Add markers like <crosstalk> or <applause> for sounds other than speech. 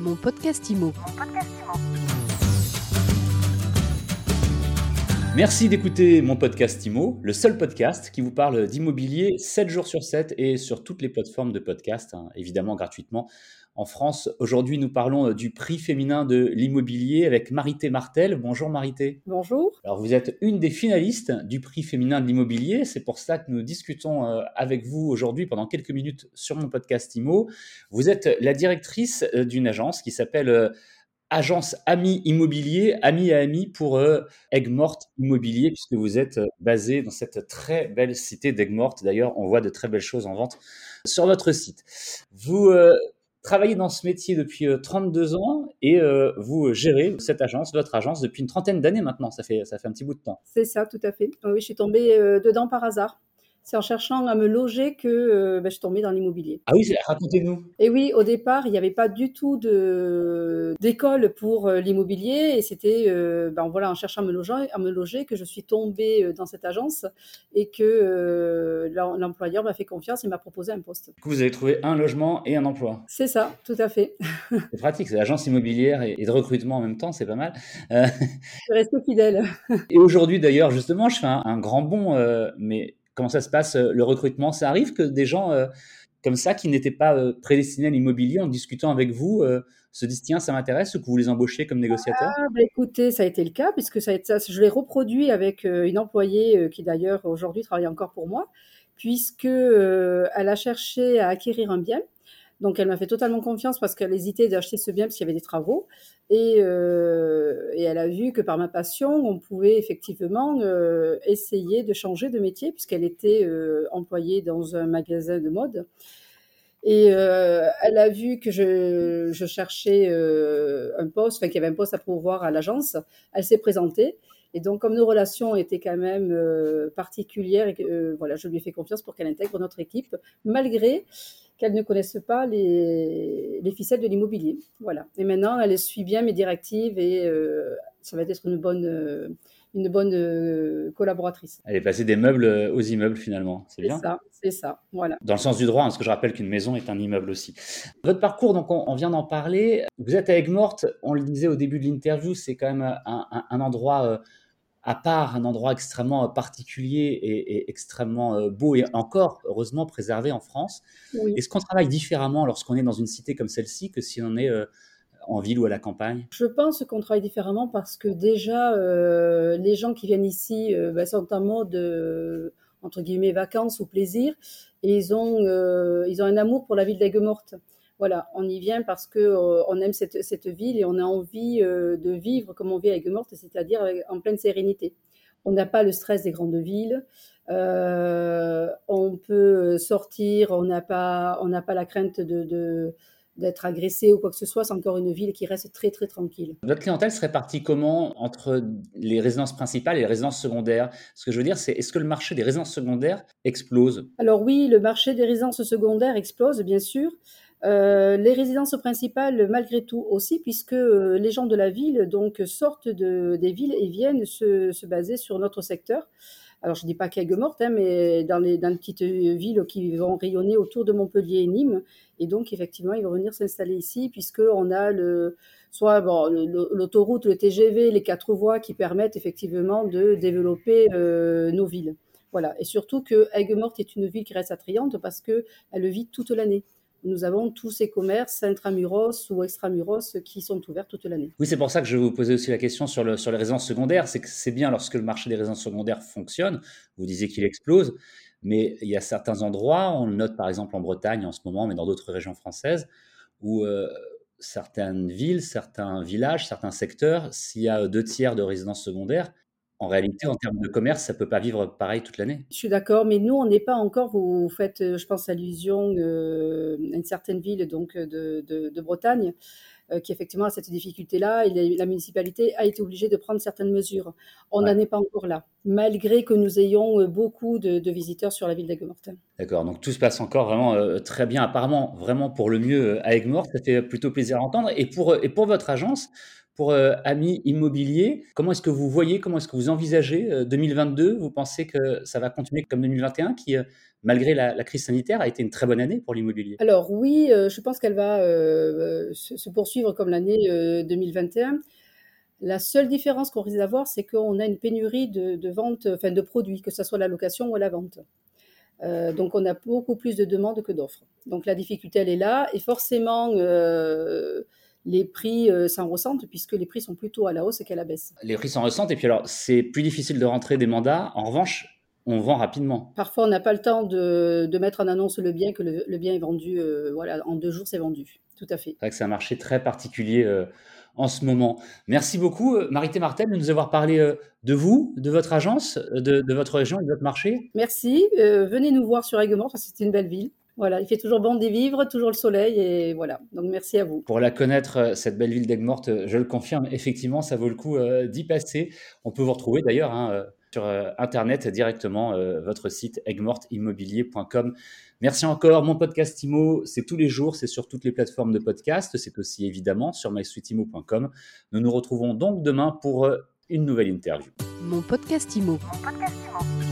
Mon podcast IMO. Merci d'écouter mon podcast IMO, le seul podcast qui vous parle d'immobilier 7 jours sur 7 et sur toutes les plateformes de podcast, hein, évidemment gratuitement en France. Aujourd'hui, nous parlons euh, du prix féminin de l'immobilier avec Marité Martel. Bonjour Marité. Bonjour. Alors vous êtes une des finalistes du prix féminin de l'immobilier. C'est pour ça que nous discutons euh, avec vous aujourd'hui pendant quelques minutes sur mon podcast IMO. Vous êtes la directrice euh, d'une agence qui s'appelle agence Ami Immobilier, Ami à Ami pour euh, Aigues-Mortes Immobilier, puisque vous êtes basé dans cette très belle cité d'Aigues-Mortes. D'ailleurs, on voit de très belles choses en vente sur votre site. Vous travaillez dans ce métier depuis 32 euh, ans et euh, vous gérez cette agence, votre agence, depuis une trentaine d'années maintenant. Ça fait, ça fait un petit bout de temps. C'est ça, tout à fait. Oui, je suis tombée euh, dedans par hasard c'est en cherchant à me loger que euh, ben, je suis tombée dans l'immobilier. Ah oui, racontez-nous. Et oui, au départ, il n'y avait pas du tout de, d'école pour euh, l'immobilier et c'était euh, ben, voilà, en cherchant à me, loger, à me loger que je suis tombée dans cette agence et que l'employeur m'a fait confiance et m'a proposé un poste. Du coup, vous avez trouvé un logement et un emploi. C'est ça, tout à fait. <laughs> c'est pratique, c'est l'agence immobilière et, de recrutement en même temps, c'est pas mal. je suis restée fidèle. <laughs> et aujourd'hui, d'ailleurs, justement, je fais un, un grand bond, mais Comment ça se passe euh, le recrutement. Ça arrive que des gens euh, comme ça, qui n'étaient pas euh, prédestinés à l'immobilier, en discutant avec vous, se disent tiens, ça m'intéresse ou que vous les embauchez comme négociateurs ah, bah, Écoutez, ça a été le cas, puisque ça, ça je l'ai reproduit avec une employée qui d'ailleurs aujourd'hui travaille encore pour moi, puisque elle a cherché à acquérir un bien donc elle m'a fait totalement confiance parce qu'elle hésitait d'acheter ce bien parce qu'il y avait des travaux. Et, euh, elle a vu que par ma passion, on pouvait effectivement euh, essayer de changer de métier puisqu'elle était euh, employée dans un magasin de mode. Et elle a vu que je, cherchais un poste, enfin qu'il y avait un poste à pourvoir à l'agence. Elle s'est présentée. Et donc, comme nos relations étaient quand même particulières, voilà, je lui ai fait confiance pour qu'elle intègre notre équipe, malgré qu'elle ne connaisse pas les, les ficelles de l'immobilier. Voilà. Et maintenant, elle suit bien mes directives et euh, ça va être une bonne, euh, une bonne euh, collaboratrice. Elle est passée des meubles aux immeubles finalement, c'est bien. C'est ça, c'est ça, voilà. Dans le sens du droit, hein, parce que je rappelle qu'une maison est un immeuble aussi. Votre parcours, donc on, vient d'en parler. Vous êtes à Aigues-Mortes, on le disait au début de l'interview, c'est quand même un, un endroit à part un endroit extrêmement euh, particulier et, extrêmement euh, beau et encore heureusement préservé en France. Est-ce qu'on travaille différemment lorsqu'on est dans une cité comme celle-ci que si on est euh, en ville ou à la campagne? Je pense qu'on travaille différemment parce que déjà les gens qui viennent ici bah, sont en mode entre guillemets vacances ou plaisir et ils ont ils ont un amour pour la ville d'Aigues-Mortes. Voilà, on y vient parce que euh, on aime cette, ville et on a envie euh, de vivre comme on vit à Aigues-Mortes, c'est-à-dire en pleine sérénité. On n'a pas le stress des grandes villes. Euh, on peut sortir, on n'a pas, on n'a pas la crainte de, d'être agressé ou quoi que ce soit. C'est encore une ville qui reste très très tranquille. Votre clientèle serait partie comment entre les résidences principales et les résidences secondaires? Ce que je veux dire, c'est est-ce que le marché des résidences secondaires explose? Alors oui, le marché des résidences secondaires explose, bien sûr. Euh, les résidences principales, malgré tout aussi, puisque euh, les gens de la ville donc sortent de, des villes et viennent se, se baser sur notre secteur. Alors je dis pas qu'Aigues Mortes, hein, mais dans les, petites villes qui vont rayonner autour de Montpellier et Nîmes. Et donc effectivement, ils vont venir s'installer ici, puisque on a le soit bon, l'autoroute, le TGV, les quatre voies qui permettent effectivement de développer euh, nos villes. Voilà. Et surtout que Aigues-Mortes est une ville qui reste attrayante parce que elle vit toute l'année nous avons tous ces commerces intramuros ou extramuros qui sont ouverts toute l'année. Oui, c'est pour ça que je vous poser aussi la question sur, le, sur les résidences secondaires. C'est que c'est bien lorsque le marché des résidences secondaires fonctionne, vous disiez qu'il explose, mais il y a certains endroits, on le note par exemple en Bretagne en ce moment, mais dans d'autres régions françaises, où euh, certaines villes, certains villages, certains secteurs, s'il y a deux tiers de résidences secondaires, en réalité, en termes de commerce, ça ne peut pas vivre pareil toute l'année. Je suis d'accord, mais nous, on n'est pas encore, vous faites, euh, je pense, allusion euh, à une certaine ville donc, de, de, Bretagne, euh, qui effectivement a cette difficulté-là, et la municipalité a été obligée de prendre certaines mesures. On n'en est pas encore là, malgré que nous ayons beaucoup de, visiteurs sur la ville d'Aigues-Mortes. D'accord, donc tout se passe encore vraiment très bien, apparemment, vraiment pour le mieux à Aigues-Mortes, ça fait plutôt plaisir à entendre. Et pour, et pour votre agence, pour Ami Immobilier. Comment est-ce que vous voyez, comment est-ce que vous envisagez 2022 Vous pensez que ça va continuer comme 2021, qui, malgré la, crise sanitaire, a été une très bonne année pour l'immobilier? Alors oui, je pense qu'elle va se, poursuivre comme l'année 2021. La seule différence qu'on risque d'avoir, c'est qu'on a une pénurie de, vente, enfin de produits, que ce soit la location ou la vente. Euh, donc on a beaucoup plus de demandes que d'offres. Donc la difficulté, elle est là. Et forcément, euh, les prix euh, s'en ressentent puisque les prix sont plutôt à la hausse qu'à la baisse. Les prix s'en ressentent. Et puis alors, c'est plus difficile de rentrer des mandats. En revanche, on vend rapidement. Parfois, on n'a pas le temps de, mettre en annonce le bien, que le, bien est vendu. voilà, en deux jours, c'est vendu. Tout à fait. C'est vrai que c'est un marché très particulier en ce moment. Merci beaucoup, euh, Marité Martel, de nous avoir parlé euh, de vous, de votre agence, euh, de, votre région et de votre marché. Merci. venez nous voir sur Aiguemort, c'est une belle ville. Voilà, il fait toujours bon d'y vivre, toujours le soleil, et voilà. Donc merci à vous. Pour la connaître, cette belle ville d'Aigues-Mortes, je le confirme, effectivement, ça vaut le coup d'y passer. On peut vous retrouver d'ailleurs hein, sur Internet directement, votre site aiguemorteimmobilier.com. Merci encore. Mon podcast IMO, c'est tous les jours, c'est sur toutes les plateformes de podcast, c'est aussi évidemment sur mysuiteimo.com. Nous nous retrouvons donc demain pour euh, une nouvelle interview. Mon podcast IMO. Mon podcast IMO.